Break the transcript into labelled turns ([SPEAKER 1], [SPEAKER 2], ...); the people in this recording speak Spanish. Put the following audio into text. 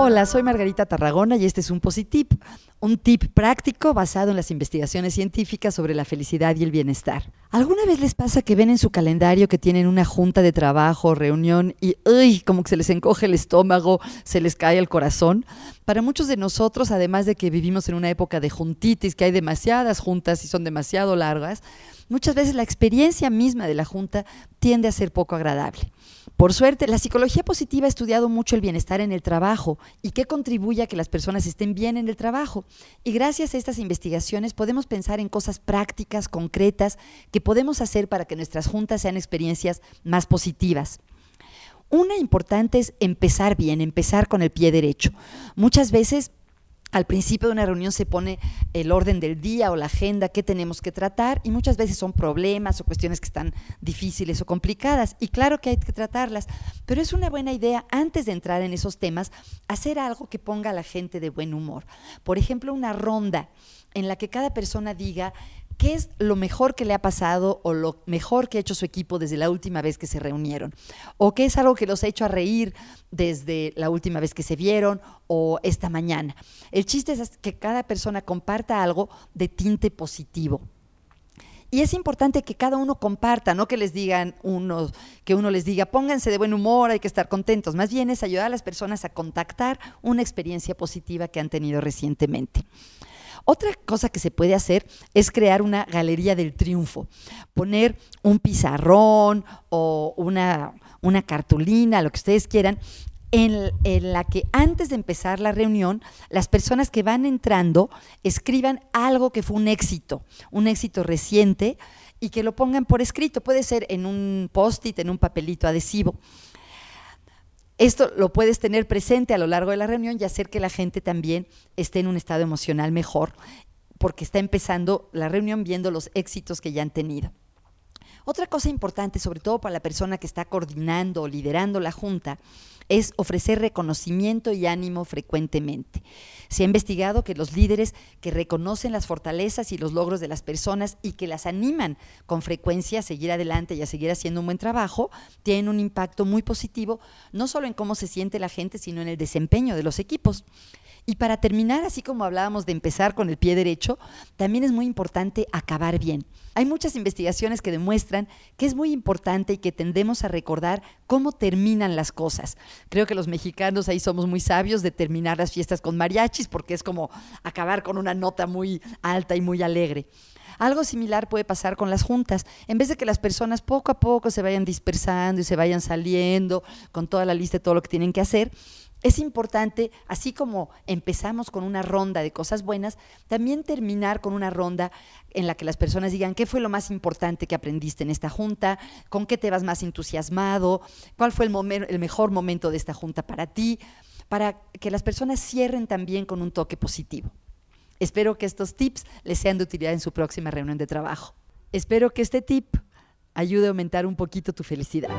[SPEAKER 1] Hola, soy Margarita Tarragona y este es un Positip, un tip práctico basado en las investigaciones científicas sobre la felicidad y el bienestar. ¿Alguna vez les pasa que ven en su calendario que tienen una junta de trabajo, reunión y como que se les encoge el estómago, se les cae el corazón? Para muchos de nosotros, además de que vivimos en una época de juntitis, que hay demasiadas juntas y son demasiado largas, muchas veces la experiencia misma de la junta tiende a ser poco agradable. Por suerte, la psicología positiva ha estudiado mucho el bienestar en el trabajo y qué contribuye a que las personas estén bien en el trabajo. Y gracias a estas investigaciones podemos pensar en cosas prácticas, concretas, que podemos hacer para que nuestras juntas sean experiencias más positivas. Una importante es empezar bien, empezar con el pie derecho. Muchas veces al principio de una reunión se pone el orden del día o la agenda que tenemos que tratar y muchas veces son problemas o cuestiones que están difíciles o complicadas y claro que hay que tratarlas, pero es una buena idea antes de entrar en esos temas hacer algo que ponga a la gente de buen humor. Por ejemplo, una ronda en la que cada persona diga ¿Qué es lo mejor que le ha pasado o lo mejor que ha hecho su equipo desde la última vez que se reunieron? ¿O qué es algo que los ha hecho a reír desde la última vez que se vieron o esta mañana? El chiste es que cada persona comparta algo de tinte positivo. Y es importante que cada uno comparta, no que les digan que uno les diga, pónganse de buen humor, hay que estar contentos. Más bien es ayudar a las personas a contactar una experiencia positiva que han tenido recientemente. Otra cosa que se puede hacer es crear una galería del triunfo, poner un pizarrón o una, una cartulina, lo que ustedes quieran, en, en, la que antes de empezar la reunión, las personas que van entrando escriban algo que fue un éxito, un éxito reciente, y que lo pongan por escrito. Puede ser en un post-it, en un papelito adhesivo. Esto lo puedes tener presente a lo largo de la reunión y hacer que la gente también esté en un estado emocional mejor, porque está empezando la reunión viendo los éxitos que ya han tenido. Otra cosa importante, sobre todo para la persona que está coordinando o liderando la junta, es ofrecer reconocimiento y ánimo frecuentemente. Se ha investigado que los líderes que reconocen las fortalezas y los logros de las personas y que las animan con frecuencia a seguir adelante y a seguir haciendo un buen trabajo, tienen un impacto muy positivo, no solo en cómo se siente la gente, sino en el desempeño de los equipos. Y para terminar, así como hablábamos de empezar con el pie derecho, también es muy importante acabar bien. Hay muchas investigaciones que demuestran que es muy importante y que tendemos a recordar cómo terminan las cosas. Creo que los mexicanos ahí somos muy sabios de terminar las fiestas con mariachis porque es como acabar con una nota muy alta y muy alegre. Algo similar puede pasar con las juntas. En vez de que las personas poco a poco se vayan dispersando y se vayan saliendo con toda la lista de todo lo que tienen que hacer, es importante, así como empezamos con una ronda de cosas buenas, también terminar con una ronda en la que las personas digan qué fue lo más importante que aprendiste en esta junta, con qué te vas más entusiasmado, cuál fue el, el mejor momento de esta junta para ti, para que las personas cierren también con un toque positivo. Espero que estos tips les sean de utilidad en su próxima reunión de trabajo. Espero que este tip ayude a aumentar un poquito tu felicidad.